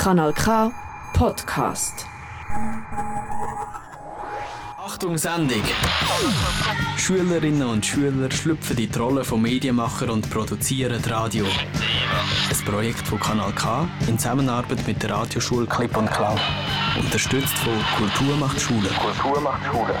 Kanal K Podcast. Achtung Sendung! Schülerinnen und Schüler schlüpfen in die Rolle von Medienmacher und produzieren Radio. Ein Projekt von Kanal K in Zusammenarbeit mit der Radioschule Clip und Klau. Unterstützt von Kultur macht Schule. Kultur macht Schule.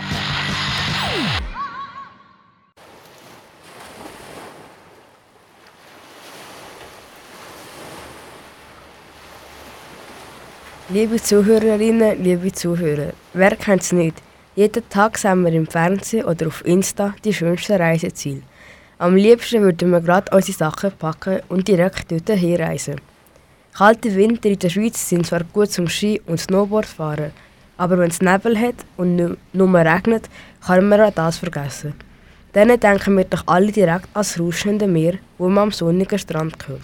Liebe Zuhörerinnen, liebe Zuhörer, wer kennt es nicht? Jeden Tag sehen wir im Fernsehen oder auf Insta die schönsten Reiseziele. Am liebsten würden wir gerade unsere Sachen packen und direkt dort hinreisen. Kalte Winter in der Schweiz sind zwar gut zum Ski- und Snowboardfahren, aber wenn es Nebel hat und nur regnet, kann man auch das vergessen. Dann denken wir doch alle direkt ans rauschende Meer, wo man am sonnigen Strand gehört.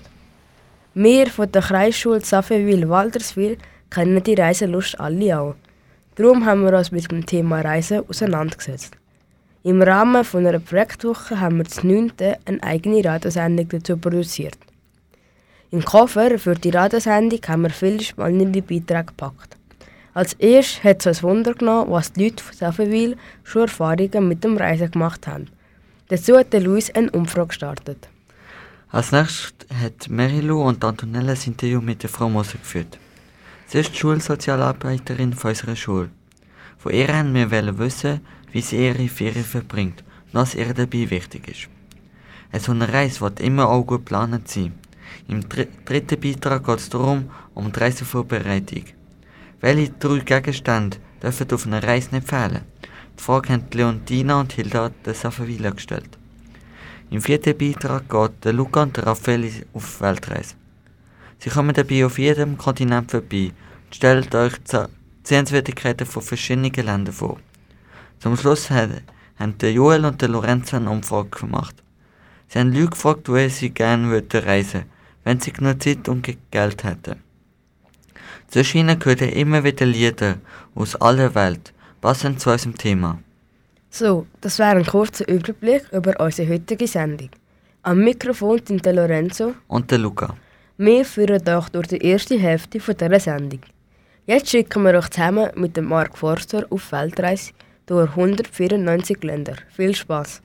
Wir von der Kreisschule Safewil-Walterswil kennen die Reiselust alle auch. Darum haben wir uns mit dem Thema Reisen auseinandergesetzt. Im Rahmen von einer Projektwoche haben wir das 9. eine eigene Radiosendung dazu produziert. Im Koffer für die Radiosendung haben wir viele spannende Beiträge gepackt. Als erstes hat es uns Wunder genommen, was die Leute von Safewil schon Erfahrungen mit dem Reisen gemacht haben. Dazu hat Luis eine Umfrage gestartet. Als nächstes hat Merilu und Antonella das Interview mit der Frau Moser geführt. Sie ist Schulsozialarbeiterin von unserer Schule. Von ihr haben wir wissen, wie sie ihre Ferien verbringt und was ihr dabei wichtig ist. Eine so eine Reise wird immer auch gut geplant sein. Im dritten Beitrag geht es darum, um die Reisevorbereitung. Welche drei Gegenstände dürfen auf einer Reise nicht fehlen? Die Frage haben Leontina und Hilda de Savavilla gestellt. Im vierten Beitrag geht der Luca und der Raffaele auf Weltreise. Sie kommen dabei auf jedem Kontinent vorbei und stellt euch Sehenswürdigkeiten von verschiedenen Ländern vor. Zum Schluss haben der Joel und der Lorenzo eine Umfrage gemacht. Sie haben Leute gefragt, wo sie gerne würden reisen wenn sie genug Zeit und Geld hätten. Zwischen ihnen gehören immer wieder Lieder aus aller Welt, passend zu unserem Thema. So, das wäre ein kurzer Überblick über unsere heutige Sendung. Am Mikrofon sind der Lorenzo und der Luca. Wir führen euch durch die erste Hälfte dieser Sendung. Jetzt schicken wir euch zusammen mit dem Mark Forster auf Weltreise durch 194 Länder. Viel Spaß!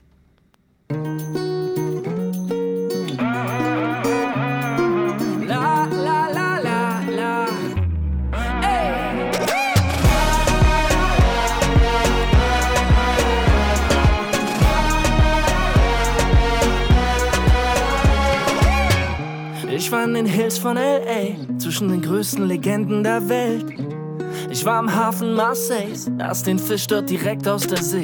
In den Hills von L.A., zwischen den größten Legenden der Welt. Ich war am Hafen Marseilles, aß den Fisch dort direkt aus der See.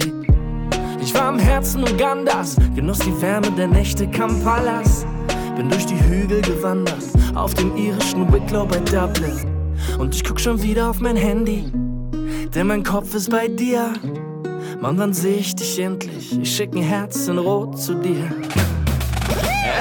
Ich war im Herzen Ugandas, genoss die Wärme der Nächte Kampalas. Bin durch die Hügel gewandert, auf dem irischen Wicklow bei Dublin. Und ich guck schon wieder auf mein Handy, denn mein Kopf ist bei dir. Mann, wann seh ich dich endlich? Ich schick ein Herz in Rot zu dir.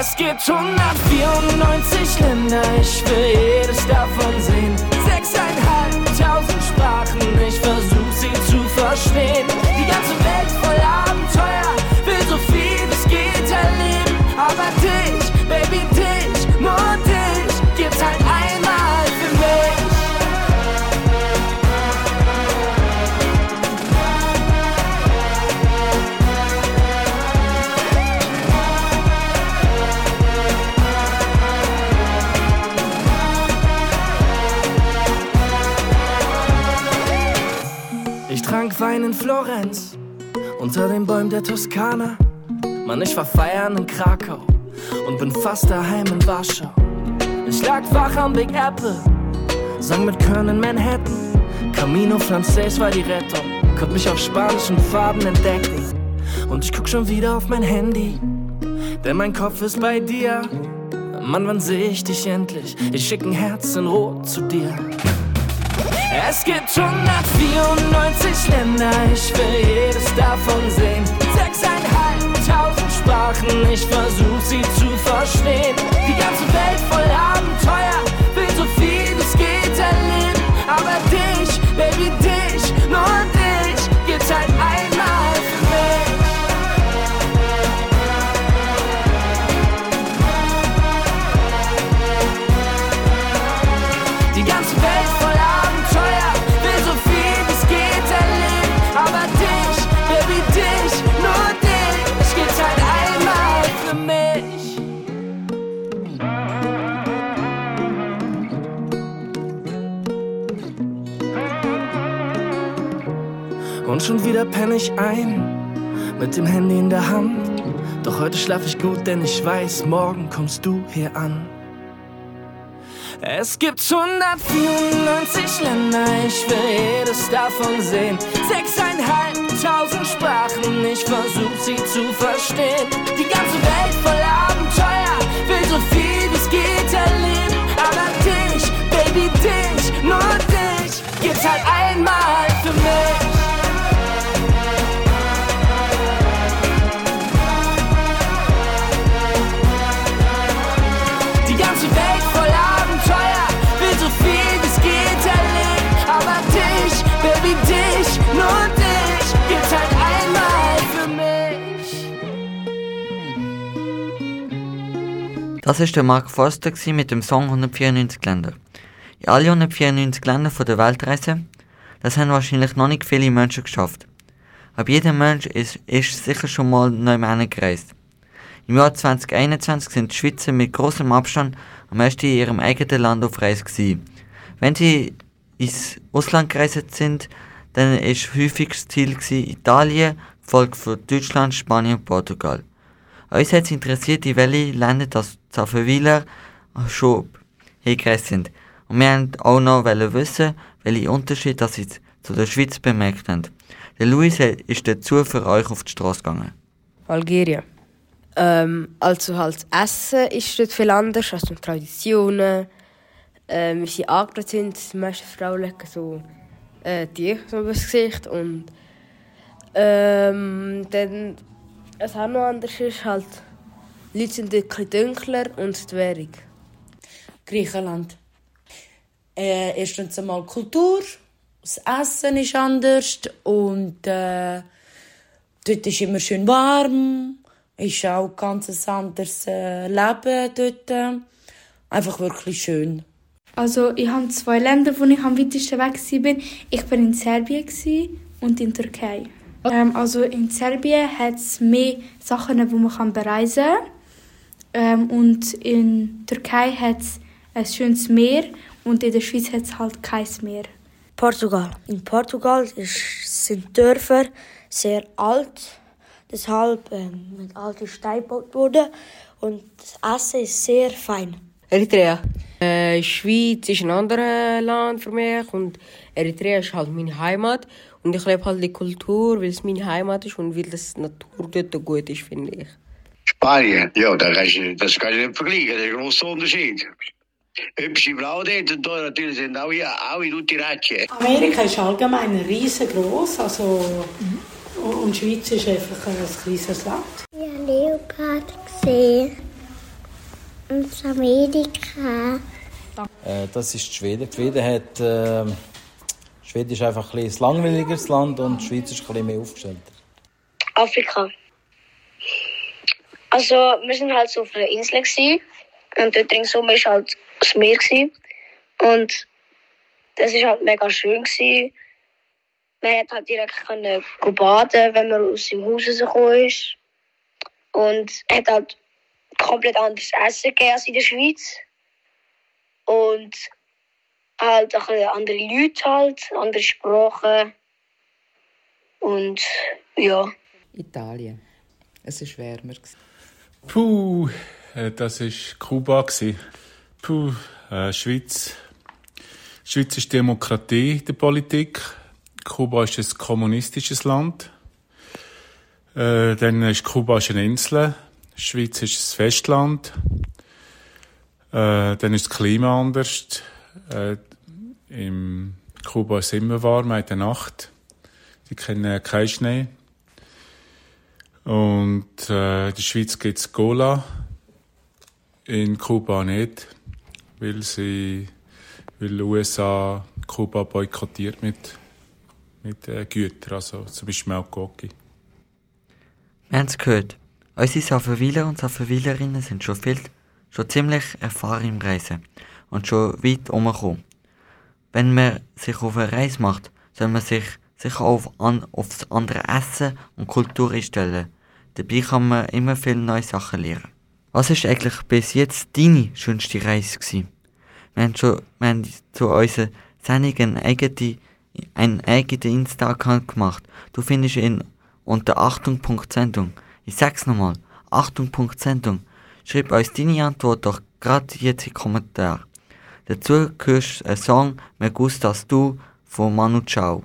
Es gibt 194 Länder, ich will jedes davon sehen. Sechseinhalbtausend Sprachen, ich versuch sie zu verstehen. Die ganze Welt voll Abenteuer, will so viel es geht erleben. Aber dich, Baby, Wein in Florenz, unter den Bäumen der Toskana. Mann, ich war feiern in Krakau und bin fast daheim in Warschau. Ich lag wach am Big Apple, sang mit Köln in Manhattan. Camino Frances war die Rettung, konnte mich auf spanischen Farben entdecken. Und ich guck schon wieder auf mein Handy, denn mein Kopf ist bei dir. Mann, wann seh ich dich endlich? Ich schick ein Herz in Rot zu dir. Es gibt 194 Länder, ich will jedes davon sehen. Sechseinhalbtausend Sprachen, ich versuch sie zu verstehen. Die ganze Welt voll Abenteuer, will so viel es geht erleben. Aber dich, Baby, Und schon wieder penne ich ein, mit dem Handy in der Hand. Doch heute schlaf ich gut, denn ich weiß, morgen kommst du hier an. Es gibt 194 Länder, ich will jedes davon sehen. Sechseinhalbtausend Sprachen, ich versuch sie zu verstehen. Die ganze Welt voll Abenteuer, will so viel wie es geht erleben. Aber dich, Baby, dich, nur dich, gibt's halt einmal Das war der Mark Forster mit dem Song 194 Länder. In alle 194 Länder von der Weltreise, das haben wahrscheinlich noch nicht viele Menschen geschafft. Aber jeder Mensch ist, ist sicher schon mal neu gereist. Im Jahr 2021 sind die Schweizer mit großem Abstand am meisten in ihrem eigenen Land auf Reise gewesen. Wenn sie ins Ausland gereist sind, dann ist häufig das Ziel gewesen Italien, gefolgt von Deutschland, Spanien und Portugal. Uns hat es interessiert, in welche Länder das Zafferwiler schon hingereist sind. Und wir wollten auch noch wissen, welche Unterschiede das sie zu der Schweiz bemerkt haben. Der Luis ist dazu für euch auf die Straße gegangen. Algerien. Ähm, also halt das Essen ist dort viel anders als die Traditionen. Ähm, wie sie angelegt sind, die meisten Frauen legen so äh, die so übers Gesicht und ähm, dann was auch noch anders ist halt Leute sind bisschen dunkler und die Währung. Griechenland. Äh, erstens einmal Kultur, das Essen ist anders und äh, dort ist immer schön warm, ist auch ganz ein anderes äh, Leben dort. Einfach wirklich schön. Also ich habe zwei Länder, wo ich am weitesten weg war. Ich war in Serbien und in Türkei. Ähm, also in Serbien hat es mehr Sachen, wo man bereisen kann. Ähm, und in Türkei hat es ein schönes Meer und in der Schweiz hat es halt kein Meer. Portugal. In Portugal ist, sind Dörfer sehr alt, deshalb ähm, mit alten Steinen gebaut worden und das Essen ist sehr fein. Eritrea. Äh, Schweiz ist ein anderes Land für mich und Eritrea ist halt meine Heimat und ich lebe halt die Kultur, weil es meine Heimat ist und weil das Natur dort gut ist, finde ich. Spanien, ja, da kannst du, das kannst du nicht vergleichen, das ist ein grosser Unterschied. Hübsche Frau dort und da natürlich sind auch, ja, auch in Utiratsche. Amerika ist allgemein riesengroß, also und die Schweiz ist einfach ein kleines Land. Ich habe Leopard gesehen. Und Amerika. Äh, das ist Schweden. Schweden hat, äh, Schweden ist einfach ein, ein langweiligeres Land und die Schweiz ist ein bisschen mehr aufgestellt. Afrika. Also, wir sind halt so auf einer Insel gewesen, und dort ringsum war halt das Meer gewesen. und das ist halt mega schön gewesen. Man hat halt direkt können baden, wenn man aus dem Haus rausgekommen ist und hat halt komplett anderes Essen gegeben als in der Schweiz und halt bisschen andere Leute halt, andere Sprachen und ja. Italien. Es war wärmer. Puh, äh, das war Kuba. Puh, äh, Schweiz. Schweiz ist Demokratie in der Politik. Kuba ist ein kommunistisches Land. Äh, dann ist Kuba eine Insel. Schweiz ist ein Festland. Äh, dann ist das Klima anders. Äh, Im Kuba ist es immer warm, in der Nacht. Die kennen keinen Schnee. Und äh, in der Schweiz gibt es Cola, in Kuba nicht, weil sie, weil die USA Kuba boykottiert mit, mit äh, Gütern, also zum Beispiel Coca. Wir haben es gehört. Unsere Safawiler und Safawilerinnen sind schon viel, schon ziemlich erfahren im Reisen und schon weit umgekommen. Wenn man sich auf eine Reise macht, soll man sich sicher auf, an, auf das andere Essen und Kultur einstellen. Dabei kann man immer viele neue Sachen lernen. Was ist eigentlich bis jetzt deine schönste Reise gewesen? Wir haben schon wir haben zu unseren Sendungen eine eigene einen eigenen Insta-Account gemacht. Du findest ihn unter Achtung.sendung. Ich sag's nochmal. Achtung.sendung. Schreib uns deine Antwort doch gerade jetzt in die Kommentare. Dazu hörst du einen Song Me Gustas Du von Manu Chao.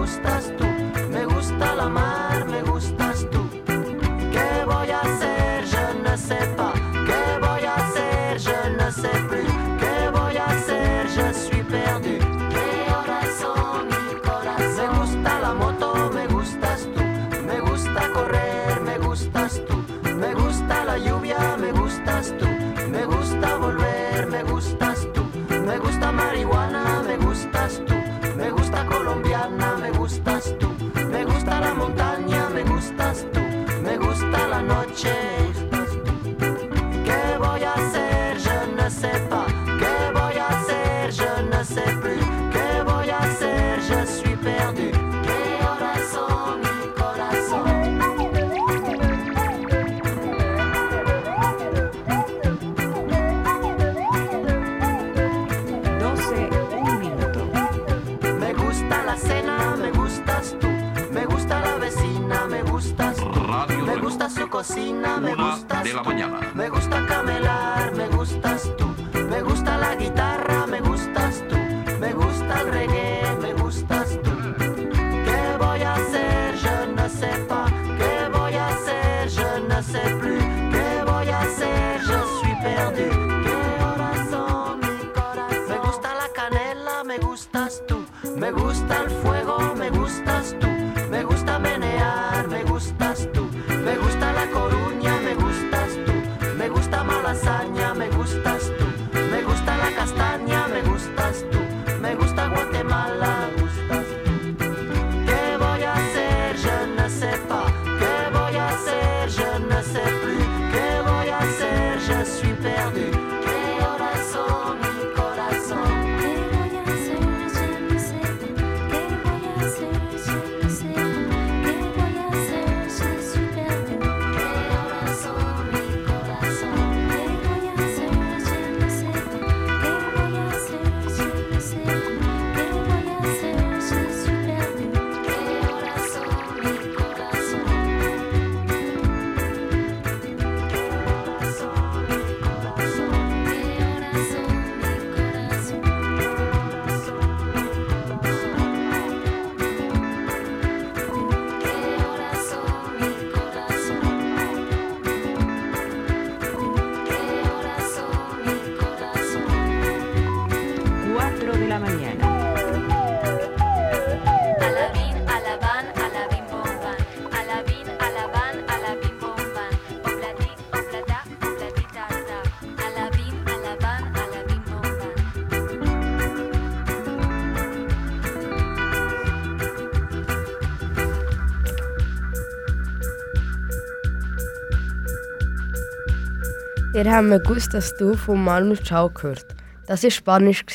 Ihr habt gewusst, dass du von Manu Chao gehört. Das war Spanisch.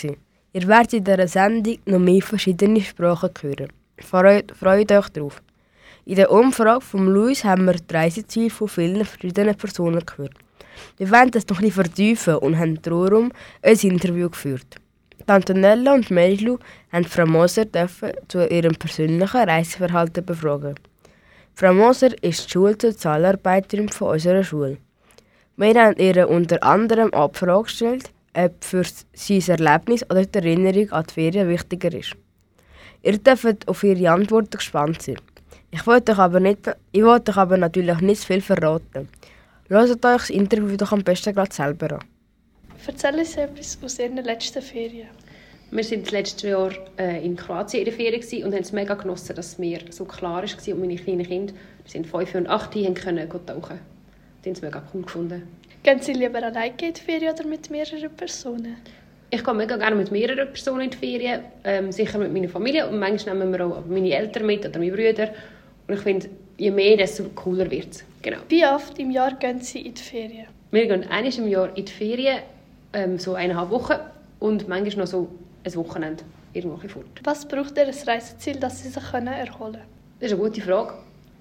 Ihr werdet in dieser Sendung noch mehr verschiedene Sprachen hören. Freut, freut euch drauf. In der Umfrage von Luis haben wir die Reiseziele von vielen verschiedenen Personen gehört. Wir wollen das noch bisschen vertiefen und haben darum ein Interview geführt. Antonella und Merilu haben Frau Moser zu ihrem persönlichen Reiseverhalten befragen. Frau Moser ist die Schulsozialarbeiterin von unserer Schule. Wir haben ihr unter anderem Abfrage gestellt, ob für sie das Erlebnis oder die Erinnerung an die Ferien wichtiger ist. Ihr dürft auf ihre Antworten gespannt sein. Ich wollte euch aber, nicht, ich wollte euch aber natürlich nicht viel verraten. Hört euch das Interview doch am besten gerade selber an. Erzähl uns etwas aus Ihren letzten Ferien. Wir waren das letzte Jahr äh, in Kroatien in der Ferien und haben es mega genossen, dass es mir so klar war und meine kleinen Kinder, die sind fünf und acht, die können tauchen. Die haben es mega cool gefunden. Gehen Sie lieber alleine in die Ferien oder mit mehreren Personen? Ich gehe mega gerne mit mehreren Personen in die Ferien, ähm, sicher mit meiner Familie und manchmal nehmen wir auch meine Eltern mit oder meine Brüder. Und ich finde, je mehr, desto cooler wird es. Genau. Wie oft im Jahr gehen Sie in die Ferien? Wir gehen einmal im Jahr in die Ferien, ähm, so eineinhalb Wochen und manchmal noch so ein Wochenende irgendwo fort. Was braucht Ihr ein Reiseziel, dass Sie sich erholen können? Das ist eine gute Frage.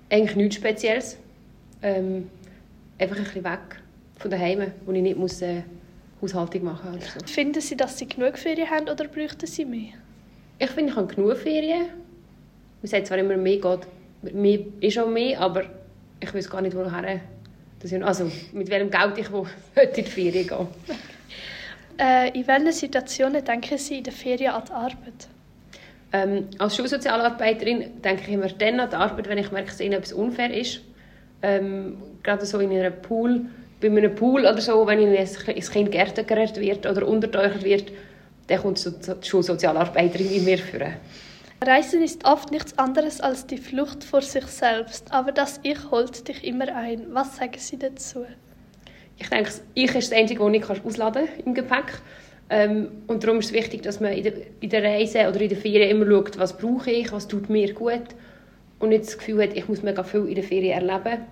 Eigentlich nichts Spezielles. Ähm, einfach ein bisschen weg von daheim, wo ich nicht muss, äh, Haushaltung machen muss. Oder so. Finden Sie, dass Sie genug Ferien haben oder bräuchten Sie mehr? Ich finde, ich habe genug Ferien. Man sagt zwar immer, mehr geht. Mehr ist auch mehr, aber ich weiß gar nicht, woher. Also, mit welchem Geld ich wo in die Ferien gehe. Äh, in welchen Situationen denken Sie in den Ferien an die Arbeit? Ähm, als Schulsozialarbeiterin denke ich immer dann an die Arbeit, wenn ich merke, dass ihnen etwas unfair ist. Ähm, gerade so in einem Pool, bei einem Pool oder so, wenn ein Kind geärgert wird oder unterteucht wird, dann kommt so die Schulsozialarbeiterin in mir führen. Reisen ist oft nichts anderes als die Flucht vor sich selbst, aber das Ich holt dich immer ein. Was sagen Sie dazu? Ich denke, das Ich ist das Einzige, das ich ausladen kann im Gepäck. Ähm, und darum ist es wichtig, dass man in der, in der Reise oder in der Ferien immer schaut, was brauche ich, was tut mir gut. Und nicht das Gefühl hat, ich muss mega viel in der Ferien erleben,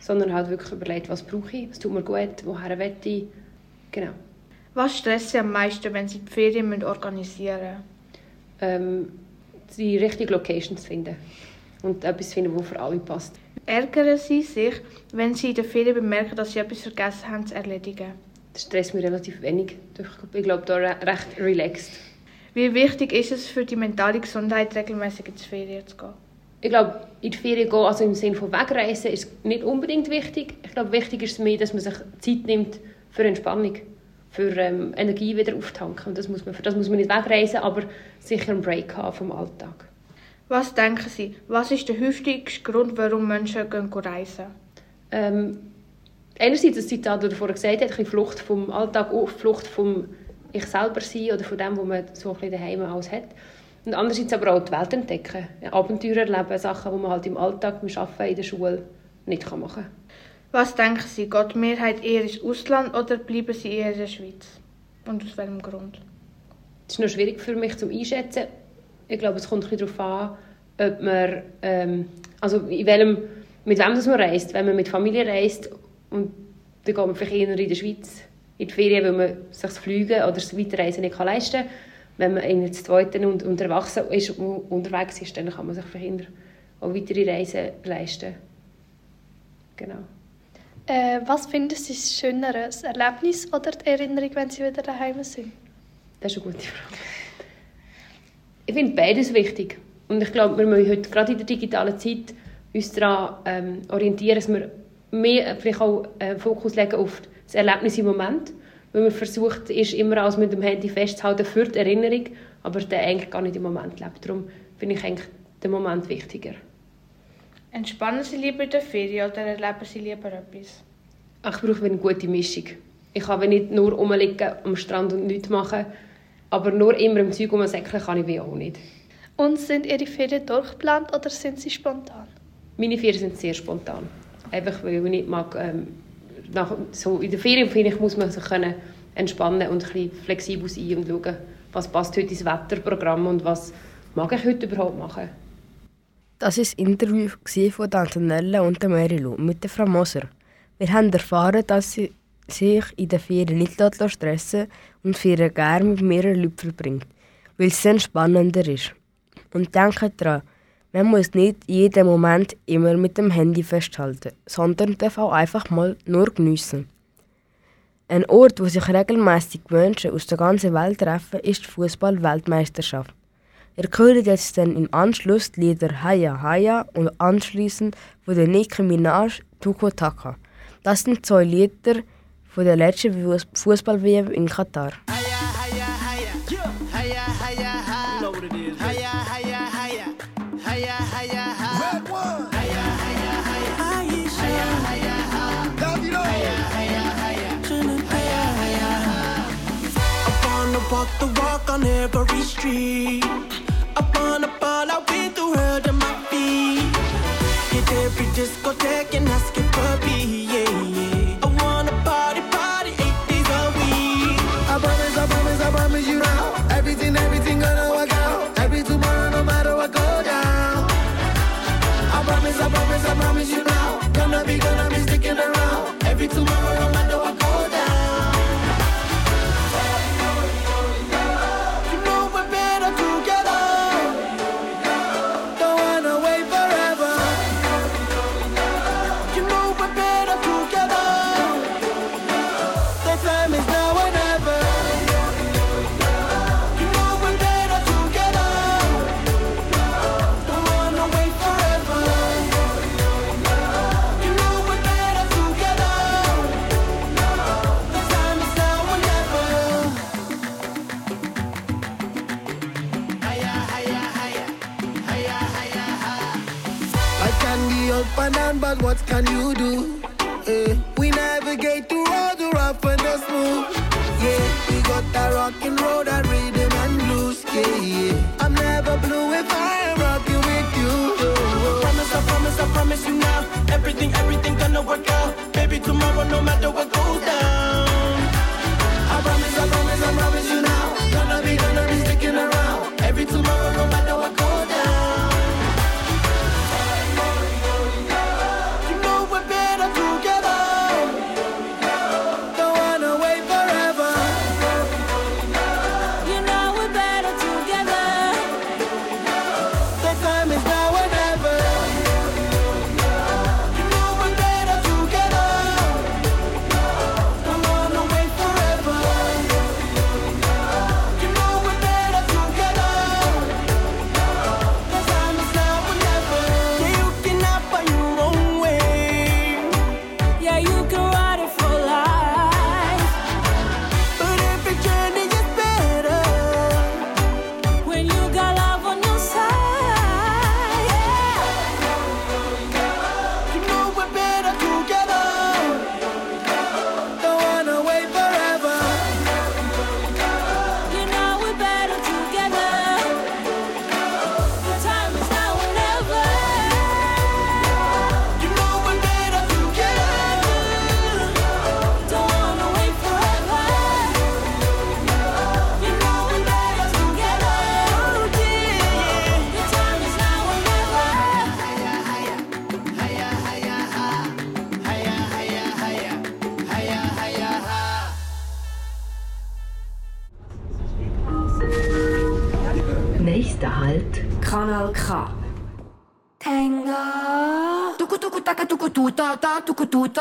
sondern halt wirklich überlegt, was brauche ich, was tut mir gut, woher will ich. Genau. Was stresst Sie am meisten, wenn Sie die Ferien müssen organisieren müssen? Ähm, die richtige Location zu finden. Und etwas finden, das für alle passt. Ärgern Sie sich, wenn Sie in der Ferien bemerken, dass Sie etwas vergessen haben zu erledigen? Das stresst mich relativ wenig. Ich glaube, da re- recht relaxed. Wie wichtig ist es für die mentale Gesundheit, regelmäßig in die Ferien zu gehen? Ich glaube, in die Ferien gehen, also im Sinne von Wegreisen, ist nicht unbedingt wichtig. Ich glaube, wichtig ist es mehr, dass man sich Zeit nimmt für Entspannung, für ähm, Energie wieder auftanken. Und das muss man, für das muss man nicht wegreisen, aber sicher einen Break haben vom Alltag. Was denken Sie, was ist der häufigste Grund, warum Menschen gehen reisen? Ähm, einerseits das Zitat, das er vorher gesagt hat, ein Flucht vom Alltag, Flucht vom ich selber sein oder von dem, was man so ein bisschen daheim alles hat. Und andererseits aber auch die Welt entdecken, Abenteuer erleben, Sachen, die man halt im Alltag, beim Arbeiten, in der Schule nicht machen kann. Was denken Sie, geht die Mehrheit eher ins Ausland oder bleiben sie eher in der Schweiz? Und aus welchem Grund? Das ist noch schwierig für mich zum Einschätzen. Ich glaube, es kommt ein bisschen darauf an, ob man, ähm, also in welchem, mit wem das man reist. Wenn man mit Familie reist und dann geht man vielleicht eher in der Schweiz in die Ferien, weil man sich das Fliegen oder das Weiterreisen nicht leisten kann. Wenn man in der zweiten und, und erwachsen ist und unterwegs ist, dann kann man sich eher auch weitere Reisen leisten. Genau. Äh, was finden Sie schöner, das Erlebnis oder die Erinnerung, wenn Sie wieder daheim sind? Das ist eine gute Frage. Ich finde beides wichtig. Und ich glaube, wir müssen heute gerade in der digitalen Zeit uns daran ähm, orientieren, dass wir mehr vielleicht auch äh, Fokus legen auf das Erlebnis im Moment. Weil man versucht, ist immer alles mit dem Handy festzuhalten für die Erinnerung, aber der eigentlich gar nicht im Moment lebt. Darum finde ich eigentlich den Moment wichtiger. Entspannen Sie lieber in der Ferien oder erleben Sie lieber etwas? Ich brauche eine gute Mischung. Ich kann nicht nur rumliegen am Strand und nichts machen, aber nur immer im Zeug rumsäckeln kann ich wie auch nicht. Und sind Ihre Ferien durchgeplant oder sind sie spontan? Meine Ferien sind sehr spontan. Einfach weil ich nicht mag, ähm, nach, so in der Ferien finde ich, muss man sich können entspannen und ein flexibel sein und schauen, was passt heute ins Wetterprogramm und was mag ich heute überhaupt machen. Das war das Interview von der Antonella und der Marilu mit der Frau Moser. Wir haben erfahren, dass sie sich in den Ferien nicht stressen und Ferien gerne mit mehreren Leuten verbringt, weil es dann spannender ist. Und denkt daran, man muss nicht jeden Moment immer mit dem Handy festhalten, sondern darf auch einfach mal nur geniessen. Ein Ort, wo sich regelmäßig Menschen aus der ganzen Welt treffen, ist die Fußball-Weltmeisterschaft. Ihr hört jetzt dann im Anschluss die Lieder Haya Haya und anschließend von der Nicki Minaj Tuko Taka. Das sind zwei Lieder von der letzten Fußball-WM in Katar. on every street. Up on a ball, I win the world at my feet. Hit every discotheque and ask skip a beat, yeah, yeah. I wanna party, party eight days a week. I promise, I promise, I promise you now. Everything, everything gonna work out. Every tomorrow, no matter what go down. I promise, I promise, I promise you now. Gonna be, gonna be sticking around. Every tomorrow, no. Can you do?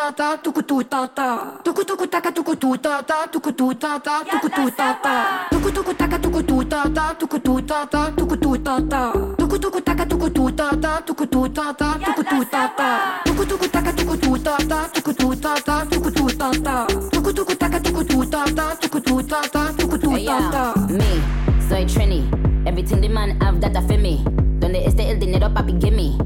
Ta ta tuku tu ta ta. Tuku tuku taka tuku tu ta ta tuku tu ta ta tuku tu ta ta. Tuku tuku taka tuku tu ta ta tuku tu ta ta tuku tu ta ta. Tuku tuku taka tuku tu ta ta tuku tu ta ta tuku tu ta ta. Tuku tuku taka tuku tu ta ta tuku tu ta ta tuku tu ta ta. Tuku tuku taka tuku tu ta ta tuku tu ta ta tuku tu ta ta. Me, soy Trini. Everything the man have that feel me. Donde este el dinero papi gimme.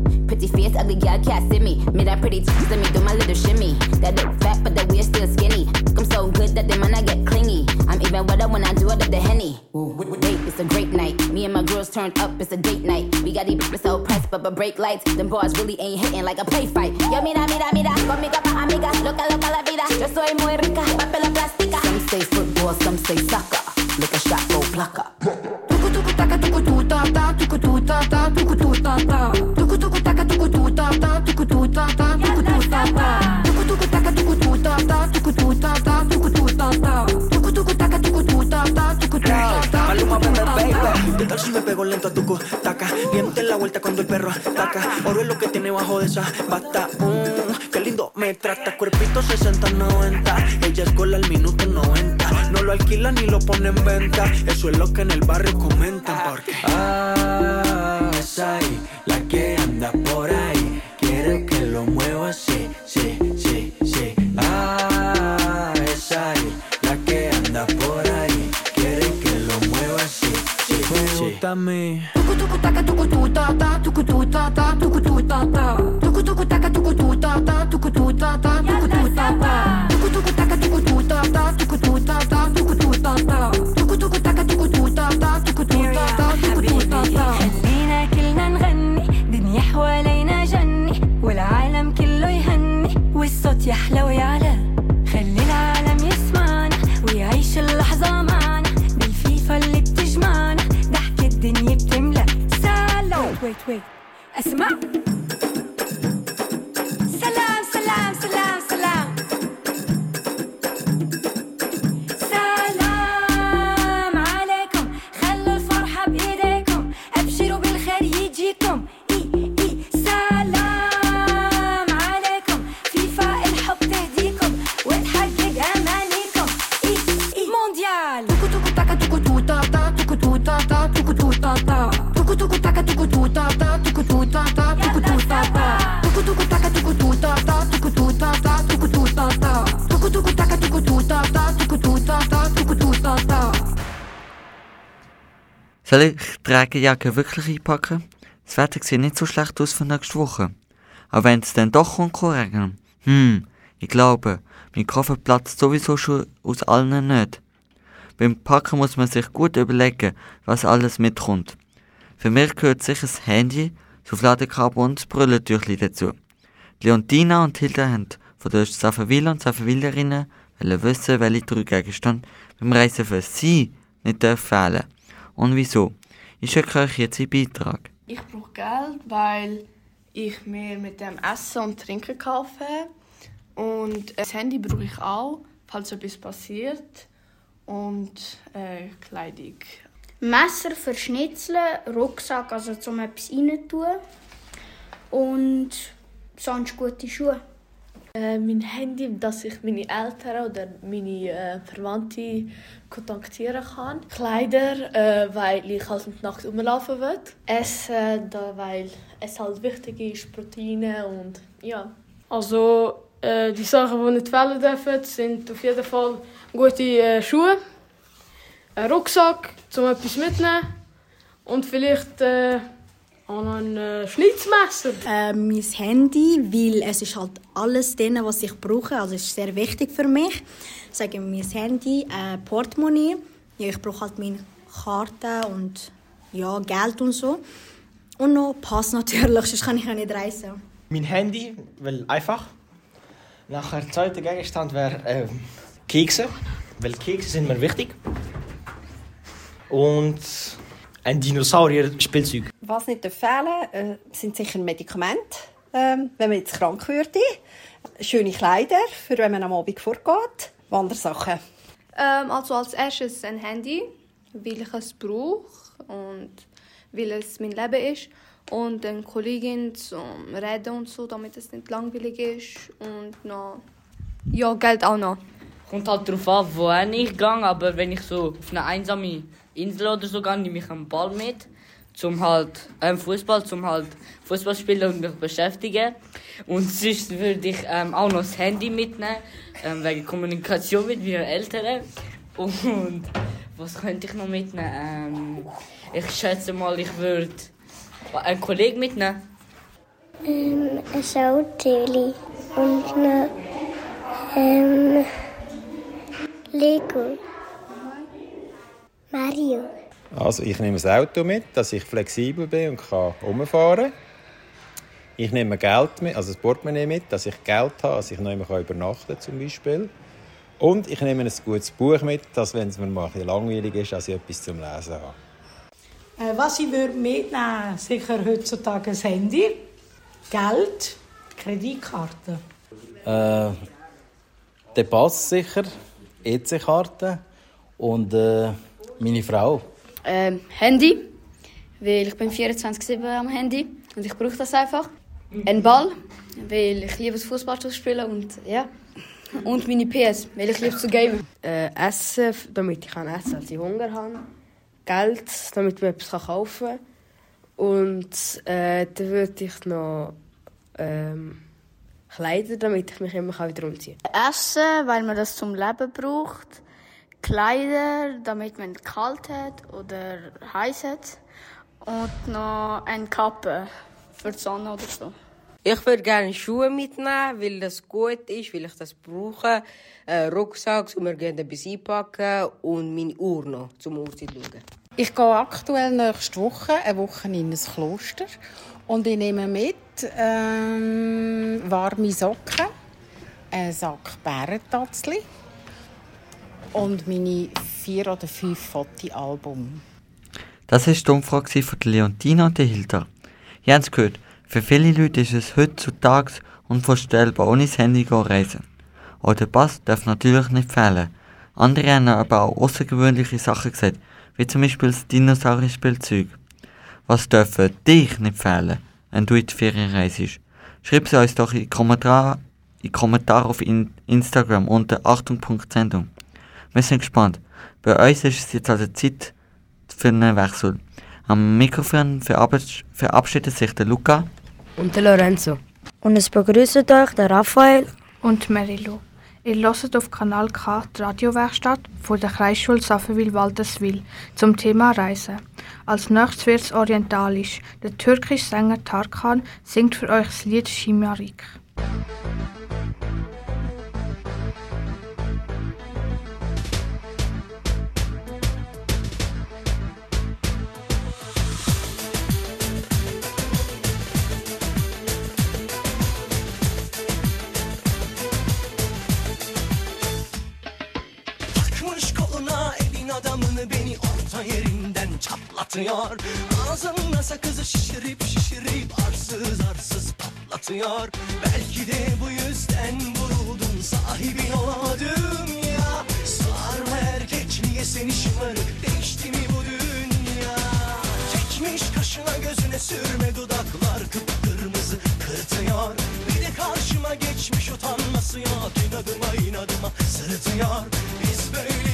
Face, ugly girl can't me. Me that pretty let me do my little shimmy. That look fat, but the waist still skinny. I'm so good that the man I get clingy. I'm even wetter when I do it up the henny. Wait, it's a great night. Me and my girls turned up, it's a date night. We got these bitches so pressed, but but break lights. Them bars really ain't hitting like a play fight. Yo, mira, mira, mira, conmigo pa' amiga. Loca, loca la vida. Yo soy muy rica, papel plástica. Some say football, some say soccer. Look a shot, go plucker. ¿Qué tal si me pego lento a tu taca? Diente en la vuelta cuando el perro ataca. Oro es lo que tiene bajo de esa bata. Mm, qué lindo me trata. Cuerpito 60-90. Ella es gol al minuto 90. No lo alquila ni lo pone en venta. Eso es lo que en el barrio comentan. Porque. Ah, Me Soll ich die Regenjacke wirklich einpacken? Das Wetter sieht nicht so schlecht aus für nächste Woche. Aber wenn es dann doch regnen, hm, ich glaube, mein Koffer platzt sowieso schon aus allen nicht. Beim Packen muss man sich gut überlegen, was alles mitkommt. Für mich gehört sicher das Handy, das Aufladekabel und das Brüllentüchli dazu. Leontina und Hilda haben von den Safaviler und Safavillerinnen wissen, welche drei Gegenstände beim Reisen für sie nicht dürfen fehlen. Und wieso? Ich schicke euch jetzt einen Beitrag. Ich brauche Geld, weil ich mir mit dem Essen und Trinken kaufe. Und das Handy brauche ich auch, falls etwas passiert. Und äh, Kleidung. Messer für Schnitzeln, Rucksack, also zum etwas rein tun. Und sonst gute Schuhe. Äh, mein Handy, dass ich meine Eltern oder meine äh, Verwandte kontaktieren kann. Kleider, äh, weil ich halt der Nacht rumlaufen will. Essen, da, weil es halt wichtig ist, Proteine und ja. Also äh, die Sachen, die nicht fehlen dürfen, sind auf jeden Fall gute äh, Schuhe, ein Rucksack, zum etwas mitnehmen und vielleicht noch ein äh, Schnitzmesser. Äh, mein Handy, weil es ist halt alles drin, was ich brauche. Also es ist sehr wichtig für mich. Sagen wir mein Handy, äh, Portemonnaie. Ja, ich brauche halt meine Karte und ja, Geld und so. Und noch Pass natürlich, sonst kann ich ja nicht reisen. Mein Handy, weil einfach. Nachher der zweite Gegenstand wäre äh, Kekse, weil Kekse sind mir wichtig. Und ein Dinosaurier-Spielzeug. Was nicht fehlen darf, äh, sind sicher Medikamente, ähm, wenn man jetzt krank würde. Schöne Kleider, für wenn man am Abend vorgeht. Wandersachen. Ähm, also als erstes ein Handy, weil ich es brauche und weil es mein Leben ist. Und eine Kollegin zum Reden und so, damit es nicht langweilig ist. Und noch... Ja, Geld auch noch. Kommt halt darauf an, wohin ich gehe, aber wenn ich so auf eine einsame Insel oder so gehe, nehme ich einen Ball mit, zum halt ähm, Fußball, zum halt Fußball spielen und mich beschäftigen. Und sonst würde ich ähm, auch noch das Handy mitnehmen, ähm, wegen Kommunikation mit meinen Eltern. Und was könnte ich noch mitnehmen? Ähm, ich schätze mal, ich würde einen Kollegen mitnehmen. Ähm, ein Sauteli und noch ähm, Lego. Mario. Also ich nehme das Auto mit, dass ich flexibel bin und kann rumfahren. Ich nehme Geld mit, also das Portemonnaie mit, dass ich Geld habe, dass ich noch immer übernachten kann zum Beispiel. Und ich nehme ein gutes Buch mit, dass wenn es mir mal ein bisschen langweilig ist, dass ich etwas zum Lesen habe. Äh, was ich würde mitnehmen sicher heutzutage das Handy, Geld, Kreditkarte. Äh, der Pass sicher, EC-Karte und äh, meine Frau. Ähm, Handy, weil ich bin 24/7 am Handy und ich brauche das einfach. Ein Ball, weil ich liebe Fußball zu spielen und ja. Und meine PS, weil ich liebe zu gamen. Äh, essen, damit ich kann essen als ich Hunger habe. Geld, damit ich mir etwas kaufen kann. Und äh, dann würde ich noch ähm, Kleider, damit ich mich immer wieder umziehen kann. Essen, weil man das zum Leben braucht. Kleider, damit man kalt hat oder heiß hat. Und noch eine Kappe für die Sonne oder so. Ich würde gerne Schuhe mitnehmen, weil das gut ist, weil ich das brauche. Äh, Rucksack, um mir etwas einpacken und meine Uhr noch, zum Uhrzeit schauen. Ich gehe aktuell nächste Woche eine Woche in ein Kloster und ich nehme mit ähm, warme Socken, einen Sack Bärentatzli und meine vier oder fünf Fotoalbum. Das war die Umfrage von Leontina und Hilda. Ihr habt es gehört, für viele Leute ist es heutzutage unvorstellbar, ohne das Handy zu reisen. Auch der Pass darf natürlich nicht fehlen. Andere haben aber auch außergewöhnliche Sachen gesagt, wie zum Beispiel das Dinosaurier-Spielzeug. Was dürfen dich nicht fehlen, wenn du in die Ferien reist? Schreib es uns doch in die Kommentare, in Kommentare auf in Instagram unter Achtung.sendung. Wir sind gespannt. Bei uns ist es jetzt also Zeit für einen Wechsel. Am Mikrofon verabsch verabschiedet sich der Luca und der Lorenzo. Und es begrüßt euch der Raphael und Marilu. Ihr hört auf Kanal K die Radiowerkstatt von der Kreisschule Saffenwil-Walterswil zum Thema Reisen. Als nächstes wird es orientalisch. Der türkische Sänger Tarkan singt für euch das Lied Shimarik. Beni orta yerinden çatlatıyor. Ağzımda sakızı şişirip şişirip arsız arsız patlatıyor. Belki de bu yüzden vuruldum sahibin olamadım ya. Sağır mı erkek niye seni şımarık değişti mi bu dünya? Çekmiş kaşına gözüne sürme dudaklar kıpkırmızı kırtıyor. Bir de karşıma geçmiş utanması yok. İnadıma inadıma sırıtıyor. Biz böyle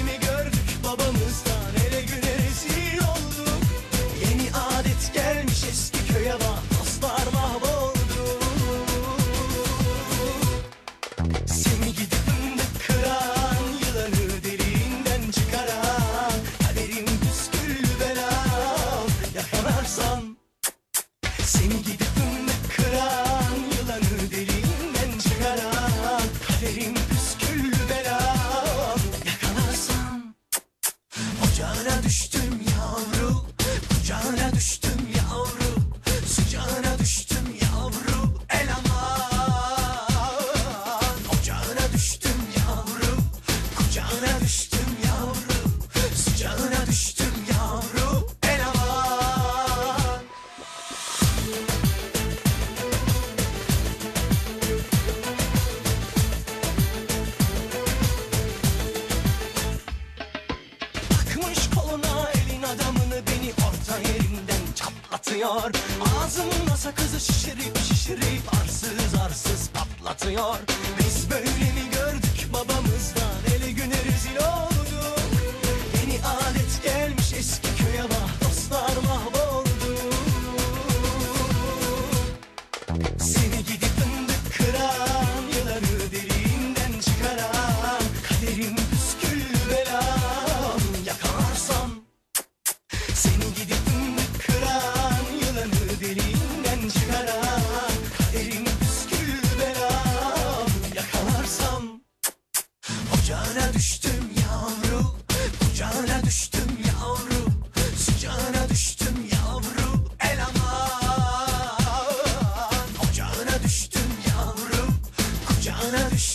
wanna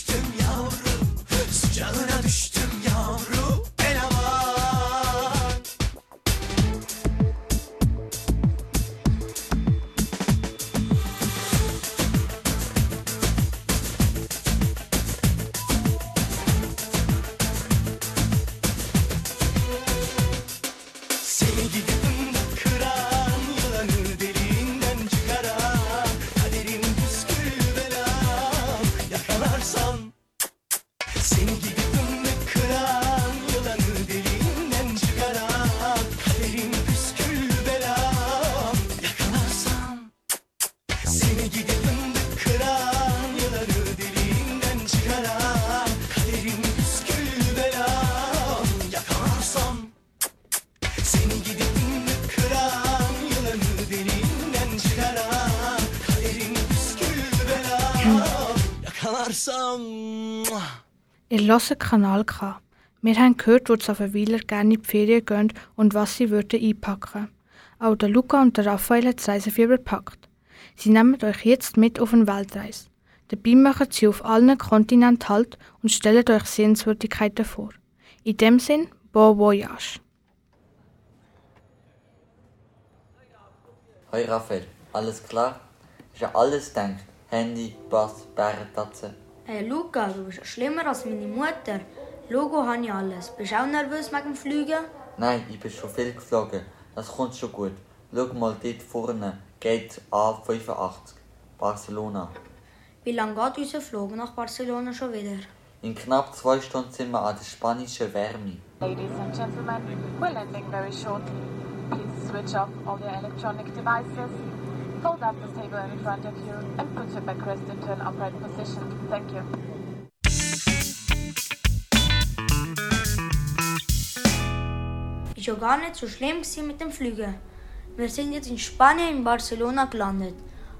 Ihr hört Kanal K. Wir haben gehört, wo die Safawiler gerne in die Ferien gehen und was sie würden einpacken. Auch Luca und der Raphael haben das Reisefieber gepackt. Sie nehmen euch jetzt mit auf eine Weltreise. Dabei machen sie auf allen Kontinenten Halt und stellen euch Sehenswürdigkeiten vor. In dem Sinn, bon voyage! Hoi Raphael, alles klar? Ist ja alles denkt. Handy, Pass, Bärentatze. Hey Luca, du bist schlimmer als meine Mutter. Logo habe ich alles. Bist du auch nervös wegen dem Fliegen? Nein, ich bin schon viel geflogen. Das kommt schon gut. Schau mal dort vorne, Gate A85, Barcelona. Wie lange geht unser Flug nach Barcelona schon wieder? In knapp zwei Stunden sind wir an der spanischen Wärme. Ladies and gentlemen, we're landing very shortly. Please switch off all your electronic devices, Fold up the table in front of you and put your backrest into an upright position. Thank you. Ist ja gar nicht so schlimm mit dem Flüge. Wir sind jetzt in Spanien, in Barcelona gelandet.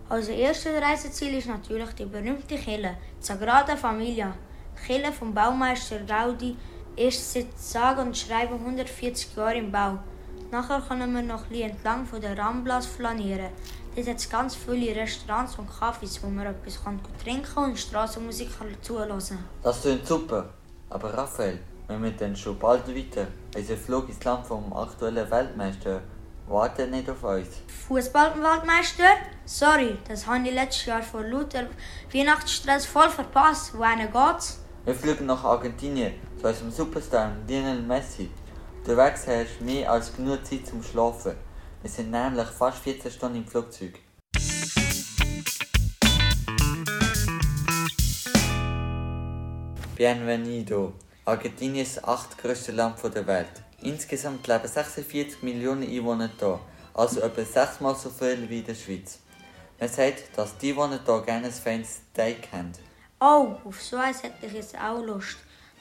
Also, Unser erstes Reiseziel ist natürlich die berühmte Kirche, die Sagrada Familia. Die Kirche vom Baumeister Gaudi ist seit sage und schreibe 140 Jahren im Bau. Nachher können wir noch ein entlang von der Ramblas flanieren. Dort hat es ganz viele Restaurants und Cafés, wo man etwas kann trinken und Strassenmusik zulassen Das klingt super. Aber Raphael, wenn wir dann schon bald weiter, unser Flug ins Land vom aktuellen Weltmeister wartet nicht auf uns. Fußballweltmeister? Sorry, das habe ich letztes Jahr vor lauter Weihnachtsstress voll verpasst. Wohin geht's? Wir fliegen nach Argentinien zu unserem Superstar Lionel Messi. Unterwegs hast du mehr als genug Zeit zum Schlafen. Wir sind nämlich fast 14 Stunden im Flugzeug. Bienvenido. Argentinien ist das achtgrößte Land der Welt. Insgesamt leben 46 Millionen Einwohner hier, also etwa sechsmal so viel wie in der Schweiz. Man sagt, dass die Einwohner hier gerne ein feines Steak haben. Oh, auf so eins hätte ich jetzt auch Lust.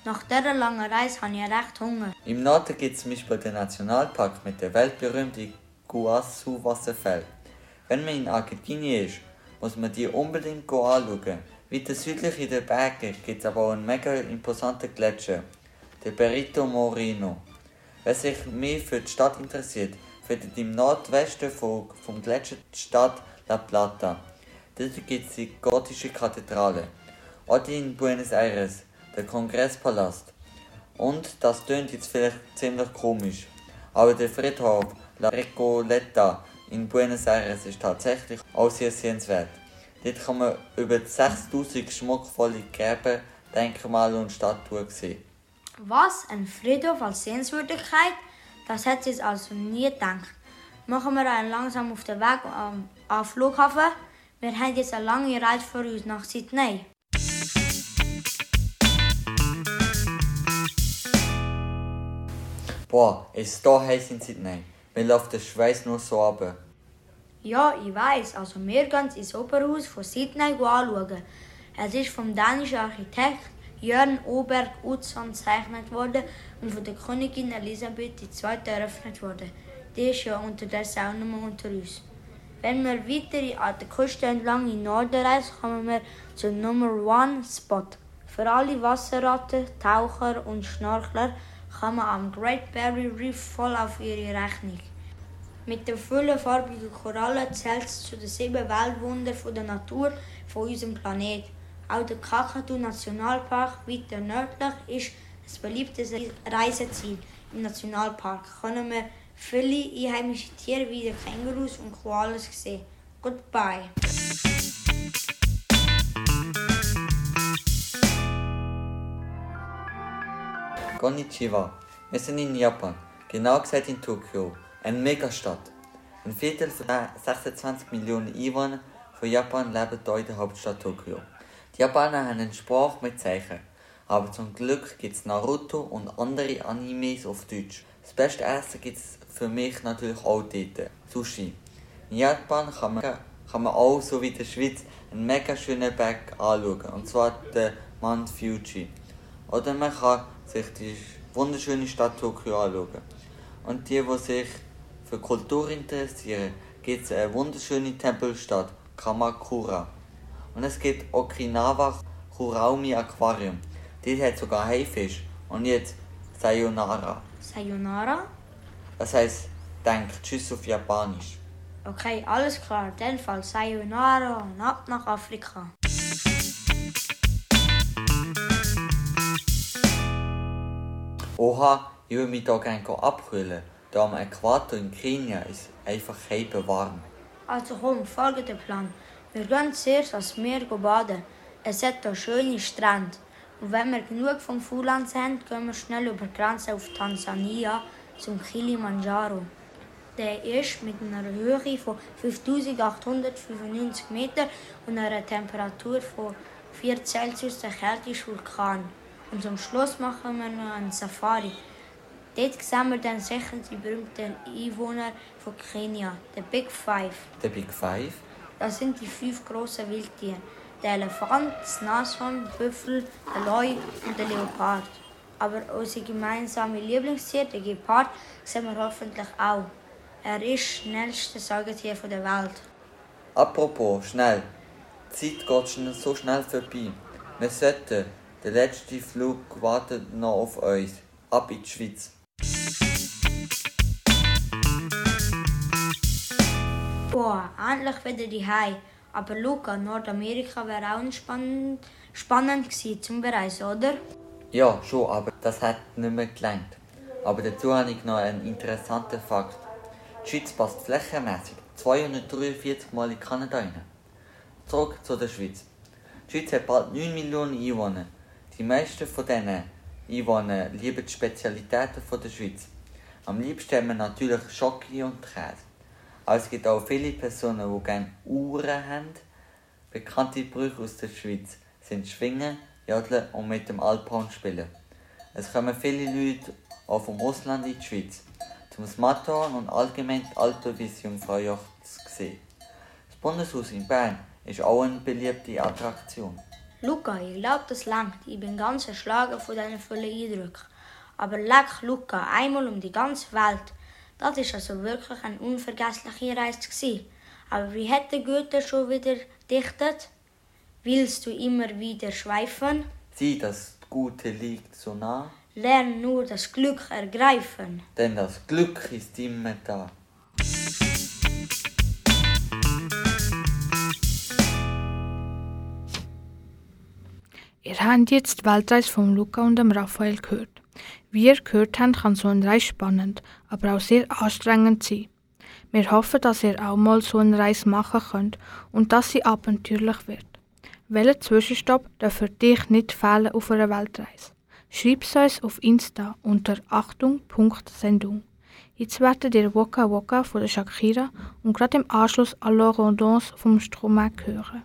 Nach dieser langen Reise habe ich recht Hunger. Im Norden gibt es zum Beispiel den Nationalpark mit der weltberühmten Guasu-Wasserfall. Wenn man in Argentinien ist, muss man die unbedingt anschauen. Weiter südlich in den Bergen gibt es aber auch einen mega imposanten Gletscher, den Perito Moreno. Wer sich mehr für die Stadt interessiert, findet im Nordwesten vom, Gletscher die Stadt La Plata. Dort gibt es die gotische Kathedrale. Oder in Buenos Aires, der Kongresspalast. Und das klingt jetzt vielleicht ziemlich komisch, aber der Friedhof La Recoleta in Buenos Aires ist tatsächlich auch sehr sehenswert. Dort kann man über 6000 schmuckvolle Gräber, Denkmale und Statuen sehen. Was? Ein Friedhof als Sehenswürdigkeit? Das hätte ich also nie gedacht. Machen wir einen langsam auf den Weg am, am Flughafen. Wir haben jetzt eine lange Reise vor uns nach Sydney. Boah, ist da heiß in Sydney. Mir läuft der Schweiß nur so runter. Ja, ich weiß. Also wir gehen ins Operhaus von Sydney anschauen. Es ist vom dänischen Architekt Jörn Oberg Utzon gezeichnet worden und von der Königin Elisabeth II. eröffnet worden. Die ist ja unterdessen auch nicht mehr unter uns. Wenn wir weiter an der Küste entlang in den Norden reisen, kommen wir zum Nummer One Spot. Für alle Wasserratten, Taucher und Schnorchler kann man am Great Barrier Reef voll auf ihre Rechnung. Mit den vielen farbigen Korallen zählt es zu den sieben Weltwundern der Natur von unserem Planeten. Auch der Kakadu Nationalpark weiter nördlich ist ein beliebtes Reiseziel. Im Nationalpark können wir viele einheimische Tiere wie Kängurus und Koalas sehen. Goodbye. Konnichiwa. Wir sind in Japan, genau gesagt in Tokio, eine Megastadt. Ein Viertel von 26 Millionen Einwohnern von Japan leben hier in der Hauptstadt Tokio. Die Japaner haben eine Sprache mit Zeichen, aber zum Glück gibt es Naruto und andere Animes auf Deutsch. Das beste Essen gibt es für mich natürlich auch dort, Sushi. In Japan kann man, kann man auch, so wie in der Schweiz, einen mega schönen Berg anschauen, und zwar den Mount Fuji. Oder man kann sich die wunderschöne Stadt Tokio anschauen. Und die, die sich für Kultur interessieren, gibt es eine wunderschöne Tempelstadt, Kamakura. Und es gibt Okinawa Kuraumi Aquarium. Dort hat sogar Haifisch. Und jetzt Sayonara. Sayonara? Das heißt, denk Tschüss auf Japanisch. Okay, alles klar. Dann Fall Sayonara und ab nach Afrika. Oha, ich will mich hier gerne abkühlen. Hier am Äquator in Kenia ist einfach heibe warm. Also komm, folge den Plan. Wir gehen zuerst ans Meer baden. Es hat hier schöne Strände. Und wenn wir genug vom Fuland haben, gehen wir schnell über die Grenze auf Tansania zum Kilimanjaro. Der ist mit einer Höhe von 5895 Metern und einer Temperatur von 4 Celsius der kälteste Vulkan. Und zum Schluss machen wir noch eine Safari. Dort sehen wir dann sicher die berühmten Einwohner von Kenia, der Big Five. Der Big Five? Das sind die fünf großen Wildtiere. Der Elefant, das Nashorn, der Büffel, der Leu und der Leopard. Aber unsere gemeinsame Lieblingstier, der Gepard, sehen wir hoffentlich auch. Er ist das schnellste Säugetier der Welt. Apropos, schnell. Die Zeit geht schon so schnell vorbei. Wir sollten, der letzte Flug wartet noch auf uns. Ab in die Schweiz. Boah, endlich wieder die Hai. Aber Luca, Nordamerika wäre auch spannend, spannend gewesen zum Bereisen, oder? Ja, schon, aber das hat nicht mehr gelangt. Aber dazu habe ich noch einen interessanten Fakt. Die Schweiz passt flächenmässig 243 Mal in Kanada rein. Zurück zu der Schweiz. Die Schweiz hat bald 9 Millionen Einwohner. Die meisten von diesen Einwohnern lieben die Spezialitäten der Schweiz. Am liebsten haben wir natürlich Schoki und Käse. Aber es gibt auch viele Personen, die gerne Uhren haben. Bekannte Brüche aus der Schweiz sind Schwingen, Jodeln und mit dem Alphorn spielen. Es kommen viele Leute auch vom Ausland in die Schweiz, um das Matterhorn und allgemein die alte Jungfraujoch zu sehen. Das Bundeshaus in Bern ist auch eine beliebte Attraktion. Luca, ich glaube, das langt. Ich bin ganz erschlagen von diesen vielen Eindrücken. Aber leck, Luca, einmal um die ganze Welt. Das ist also wirklich eine unvergessliche Reise gewesen. Aber wie hätte Goethe schon wieder dichtet? Willst du immer wieder schweifen? Sieh, das Gute liegt so nah, Lern nur das Glück ergreifen. denn das Glück ist immer da. Habt jetzt die Weltreise von Luca und dem Raphael gehört. Wie ihr gehört habt, kann so eine Reise spannend, aber auch sehr anstrengend sein. Wir hoffen, dass ihr auch mal so eine Reise machen könnt und dass sie abenteuerlich wird. Welcher Zwischenstopp darf für dich nicht fehlen auf einer Weltreise? Schreib es uns auf Insta unter Achtung.sendung. Jetzt werdet ihr Waka Waka von der Shakira und gerade im Anschluss Allo Rondons vom Stromae hören.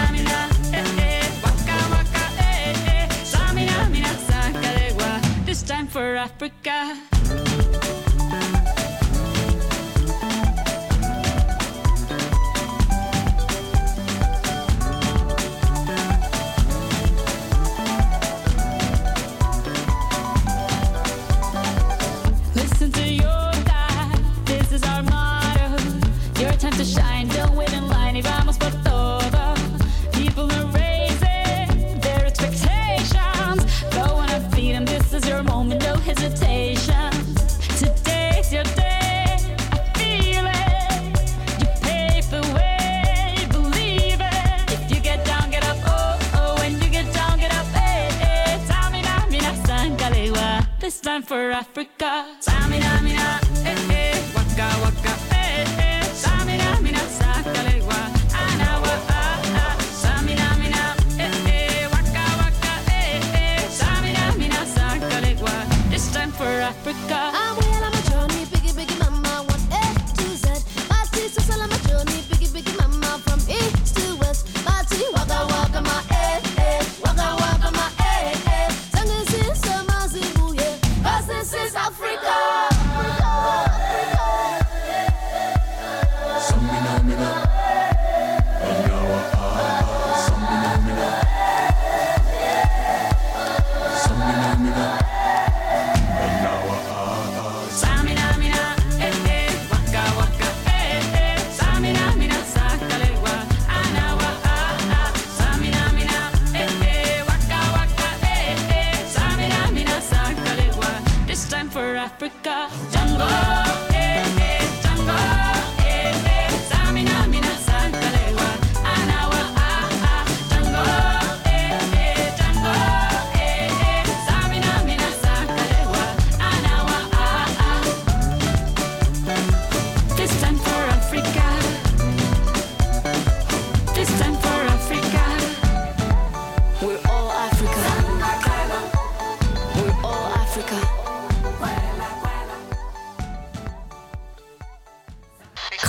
time for Africa. For Africa.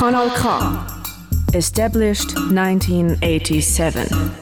Kanal K. Established 1987.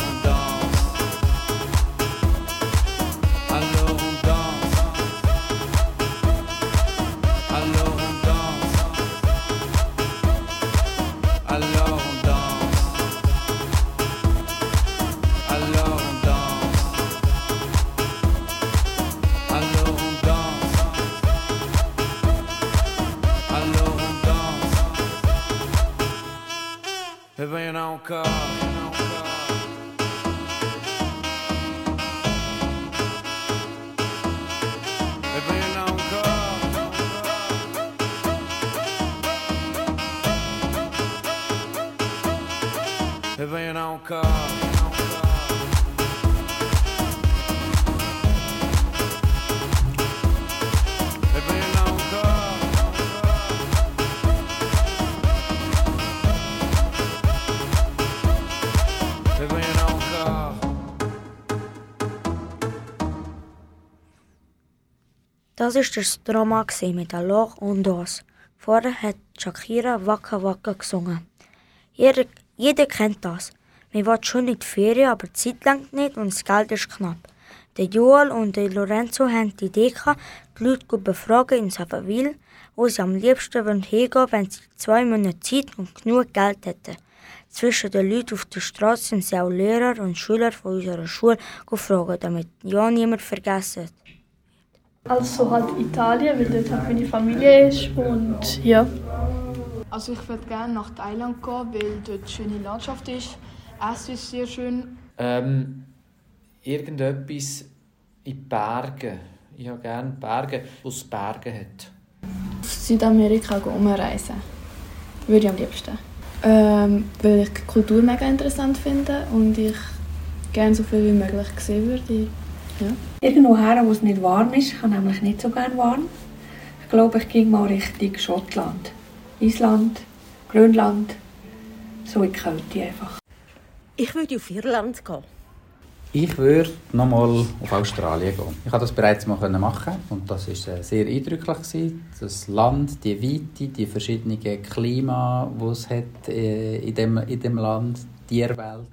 Das war der Stroma mit Aloch und Dos. Vorher hat Shakira Waka Waka gesungen. Jeder, jeder kennt das. Man will schon in die Ferien, aber die Zeit langt nicht und das Geld ist knapp. Der Joel und der Lorenzo haben die Idee gehabt, die Leute zu befragen in Savaville, wo sie am liebsten wollen hingehen wenn sie zwei Monate Zeit und genug Geld hätten. Zwischen den Leuten auf der Straße sind sie auch Lehrer und Schüler von unserer Schule gefragt, damit ja niemand vergessen. Also halt Italien, weil dort halt meine Familie ist und ja. Also ich würde gerne nach Thailand gehen, weil dort schöne Landschaft ist. Essen ist sehr schön. Ähm, irgendetwas in Bergen. Ich habe gerne Berge, wo es Berge hat. Auf Südamerika gehen umreisen. Würde ich am liebsten. Ähm, weil ich die Kultur mega interessant finde und ich gerne so viel wie möglich sehen würde. Ja. Irgendwo her, wo es nicht warm ist. Ich habe nämlich nicht so gerne warm. Ich glaube, ich gehe mal Richtung Schottland. Island, Grönland. So in die Kälte einfach. Ich würde auf Irland gehen. Ich würde nochmal auf Australien gehen. Ich habe das bereits mal machen und das war sehr eindrücklich. Gewesen. Das Land, die Weite, die verschiedenen Klima, die es hat äh, in, dem, in dem Land, die Tierwelt.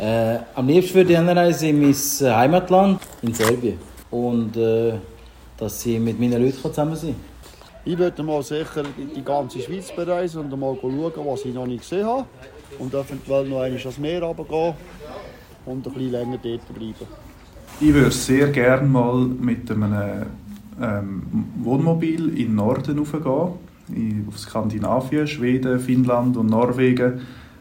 Äh, am liebsten würde ich hinreisen in mein Heimatland, in Serbien. und äh, dass sie mit meinen Leuten zusammen sind. Ich würde mal sicher die die ganze Schweiz bereisen und mal schauen, was ich noch nicht gesehen habe. Und eventuell noch einmal ans Meer runtergehen und ein bisschen länger dort bleiben. Ich würde sehr gerne mal mit einem ähm, Wohnmobil in den Norden raufgehen, in- auf Skandinavien, Schweden, Finnland und Norwegen,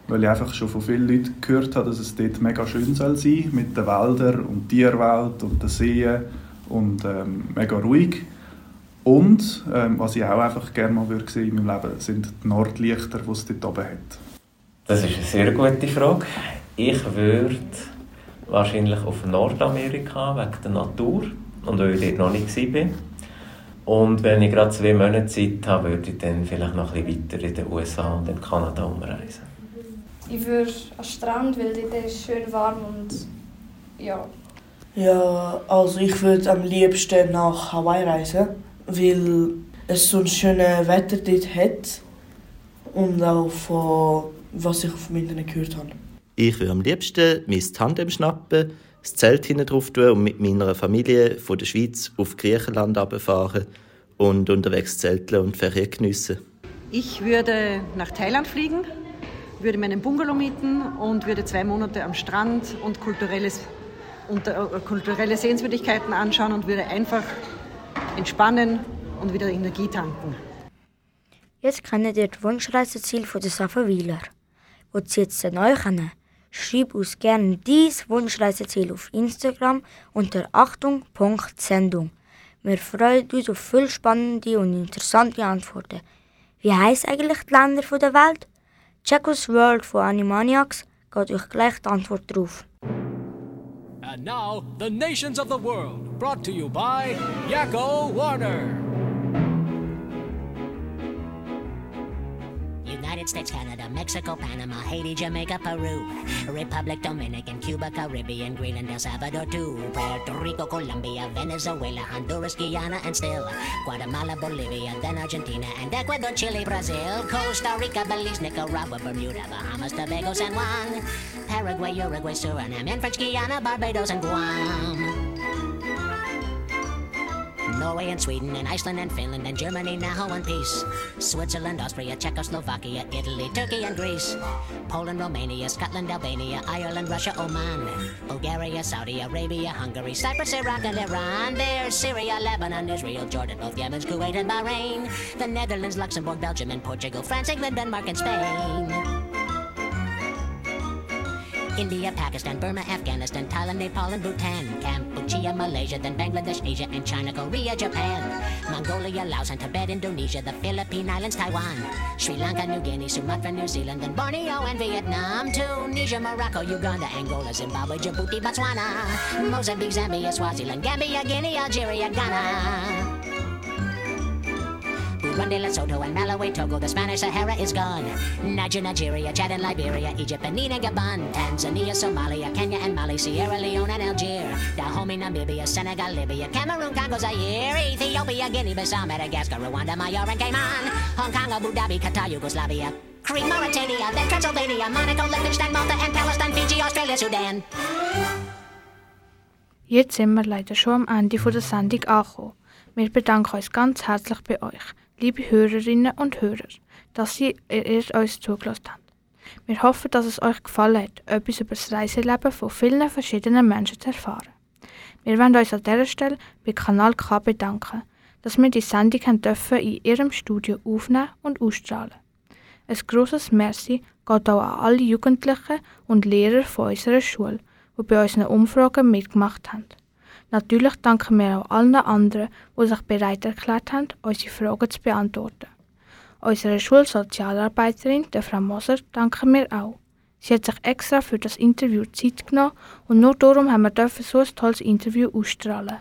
weil ich einfach schon von vielen Leuten gehört habe, dass es dort mega schön soll sein mit den Wäldern und Tierwelt und den Seen und ähm, mega ruhig. Und ähm, was ich auch einfach gerne mal würde sehen in meinem Leben, sind die Nordlichter, die es dort oben hat. Das ist eine sehr gute Frage. Ich würde wahrscheinlich auf Nordamerika wegen der Natur und weil ich dort noch nicht war. Und wenn ich gerade zwei Monate Zeit habe, würde ich dann vielleicht noch ein bisschen weiter in den USA und in Kanada umreisen. Ich würde an den Strand, weil dort ist es schön warm und ja. Ja, also ich würde am liebsten nach Hawaii reisen, weil es so ein schönes Wetter dort hat und auch von was ich auf dem Internet gehört habe. Ich würde am liebsten mein Tandem schnappen, das Zelt hinten drauf tun und mit meiner Familie von der Schweiz auf Griechenland runterfahren und unterwegs zelteln und Ferien geniessen. Ich würde nach Thailand fliegen, würde meinen Bungalow mieten und würde zwei Monate am Strand und kulturelles, und, äh, kulturelle Sehenswürdigkeiten anschauen und würde einfach entspannen und wieder Energie tanken. Jetzt kennt ihr das Wunschreiseziel von der Safa Wieler. Wo zieht es denn euch hin? Schreib uns gerne dies Wunschreiseziel auf Instagram unter Achtung.sendung. Wir freuen uns auf viele spannende und interessante Antworten. Wie heißt eigentlich die Länder der Welt? Checkos World von Animaniacs geht euch gleich die Antwort drauf. And now, the nations of the world, brought to you by Yakko Warner. United States, Canada, Mexico, Panama, Haiti, Jamaica, Peru, Republic Dominican, Cuba, Caribbean, Greenland, El Salvador, too, Puerto Rico, Colombia, Venezuela, Honduras, Guyana, and still Guatemala, Bolivia, then Argentina, and Ecuador, Chile, Brazil, Costa Rica, Belize, Nicaragua, Bermuda, Bahamas, Tobago, San Juan, Paraguay, Uruguay, Suriname, and French Guiana, Barbados, and Guam. Norway and Sweden and Iceland and Finland and Germany now in peace. Switzerland, Austria, Czechoslovakia, Italy, Turkey and Greece. Poland, Romania, Scotland, Albania, Ireland, Russia, Oman. Bulgaria, Saudi Arabia, Hungary, Cyprus, Iraq and Iran. There's Syria, Lebanon, Israel, Jordan, both Yemen, Kuwait and Bahrain. The Netherlands, Luxembourg, Belgium and Portugal, France, England, Denmark and Spain. India, Pakistan, Burma, Afghanistan, Thailand, Nepal, and Bhutan, Cambodia, Malaysia, then Bangladesh, Asia, and China, Korea, Japan, Mongolia, Laos, and Tibet, Indonesia, the Philippine Islands, Taiwan, Sri Lanka, New Guinea, Sumatra, New Zealand, then Borneo and Vietnam, Tunisia, Morocco, Uganda, Angola, Zimbabwe, Djibouti, Botswana, Mozambique, Zambia, Swaziland, Gambia, Guinea, Algeria, Ghana. Burundi, Lesotho, and Malawi, Togo, the Spanish Sahara is gone. Niger, Nigeria, Chad, and Liberia, Egypt, Benin, and Gabon, Tanzania, Somalia, Kenya, and Mali, Sierra Leone, and Algier, Dahomey, Namibia, Senegal, Libya, Cameroon, Congo, Zaire, Ethiopia, Guinea, Bissau, Madagascar, Rwanda, Major, and Cayman, Hong Kong, Abu Dhabi, Qatar, Yugoslavia, Crete, Mauritania, then Transylvania, Monaco, Liechtenstein, Malta, and Palestine, Fiji, Australia, Sudan. Jetzt sind wir leider schon am Ende der Sendung angekommen. Wir bedanken uns ganz herzlich bei euch, liebe Hörerinnen und Hörer, dass ihr, uns zugelassen habt. Wir hoffen, dass es euch gefallen hat, etwas über das Reiseleben von vielen verschiedenen Menschen zu erfahren. Wir wollen uns an dieser Stelle bei Kanal K bedanken, dass wir die Sendung haben dürfen in ihrem Studio aufnehmen und ausstrahlen. Ein grosses Merci geht auch an alle Jugendlichen und Lehrer von unserer Schule, die bei unseren Umfragen mitgemacht haben. Natürlich danken wir auch allen anderen, die sich bereit erklärt haben, unsere Fragen zu beantworten. Unserer Schulsozialarbeiterin, der Frau Moser, danken wir auch. Sie hat sich extra für das Interview Zeit genommen und nur darum haben wir so ein tolles Interview ausstrahlen.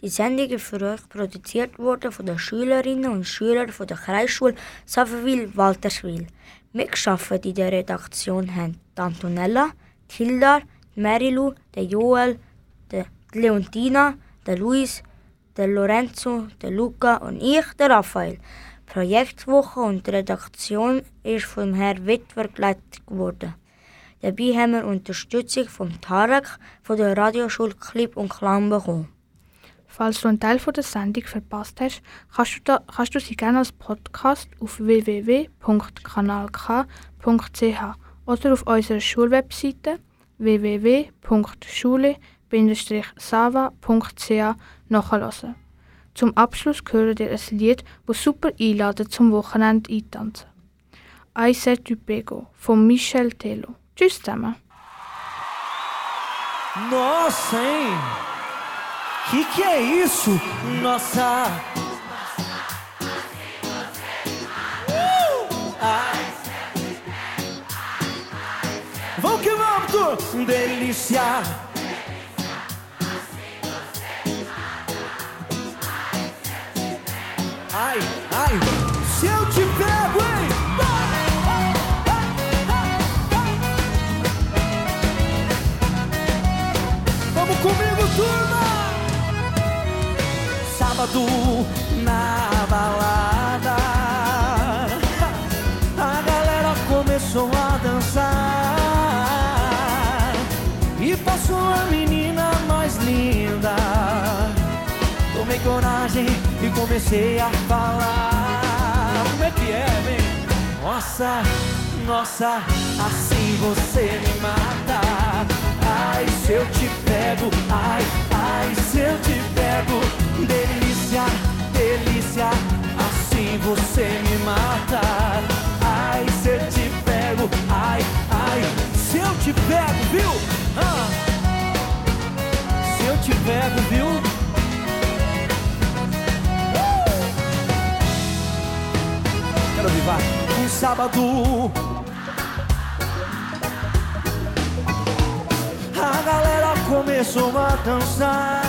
Die Sendung ist für euch produziert worden von den Schülerinnen und Schülern von der Kreisschule Saferwil-Walterswil. Mitgearbeitet in der Redaktion haben Antonella, die Marilu, der Joel, Leontina, der Luis, der Lorenzo, der Luca und ich, der Raphael. Projektwoche und die Redaktion ist vom Herrn Wittwer geleitet worden. Dabei haben wir Unterstützung vom Tarek von der Radioschule Clip und Klang bekommen. Falls du einen Teil von der Sendung verpasst hast, kannst du, da, kannst du sie gerne als Podcast auf www.kanalk.ch oder auf unserer Schulwebseite www.schule-sava.ch nachhören. Zum Abschluss hören dir ein Lied, das super einladet zum Wochenende eintanzen. I Said Tu Pego von Michel Tello. Tschüss zusammen. Nossa, hein? Que que é isso? Nossa! Uh! Ai. Vamos que vamos, tu! Delícia! Ai, ai! Se eu te pego, hein? Vamos comigo, turma! Sábado na balada comecei a falar. Como é que é, vem? Nossa, nossa, assim você me mata. Ai, se eu te pego, ai, ai, sábado. A galera começou a dançar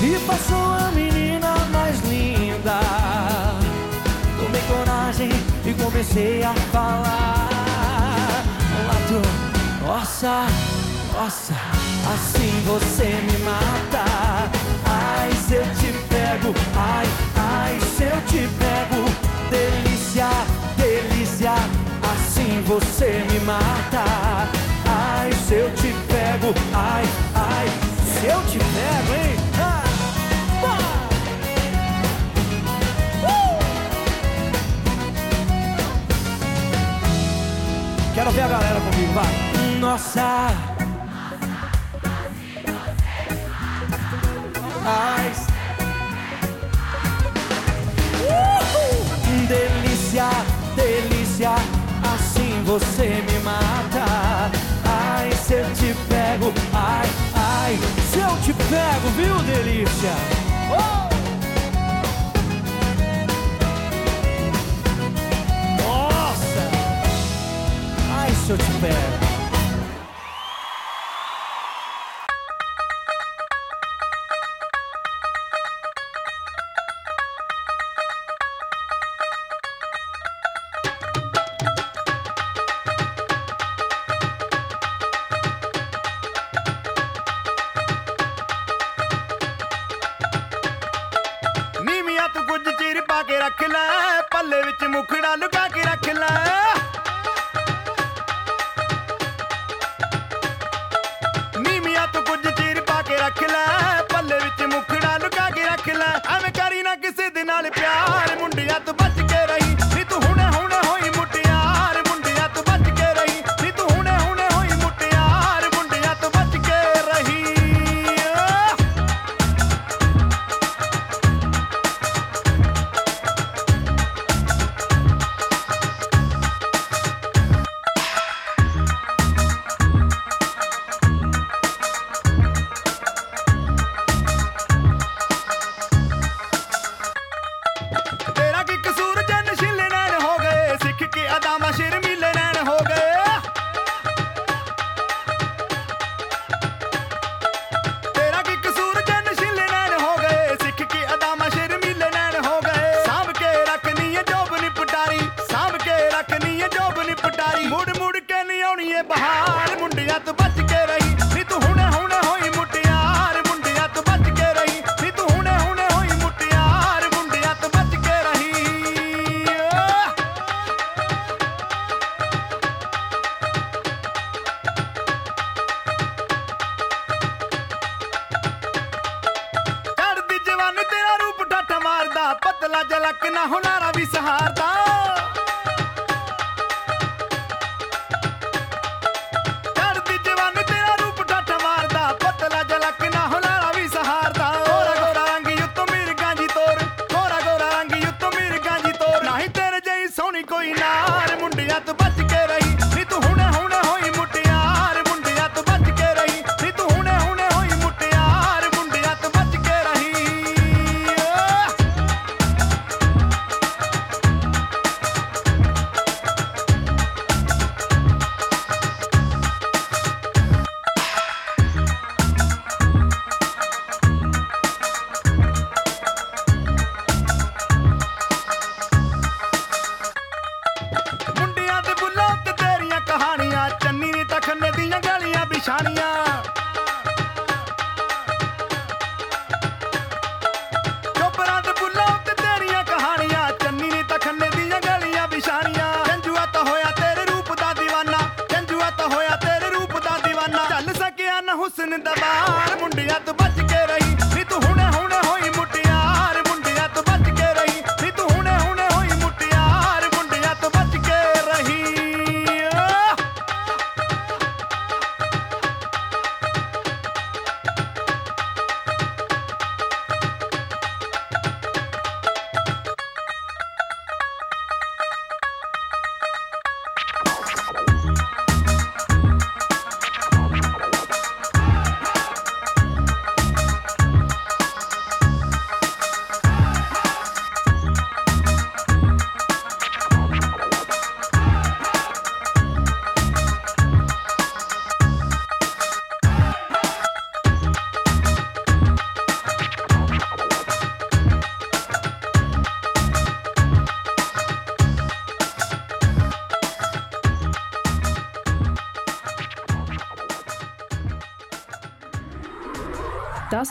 E passou a menina mais linda. Tomei coragem e comecei a falar. Tu, nossa, nossa Assim você me mata. Ai, se eu te pego Ai, ai, se eu te pego Delícia, delícia Assim você me mata Ai, se eu te pego, ai, ai, se eu te pego, hein? Ah, uh! Quero ver a galera comigo, vai. Nossa. Ai. Delícia, delícia, assim você me mata. Ai, se eu te pego, ai, ai, se eu te pego, viu, delícia? Oh! Nossa! Ai, se eu te pego. ਵਿੱਚ ਮੁਖੜਾ ਲੁਕਾ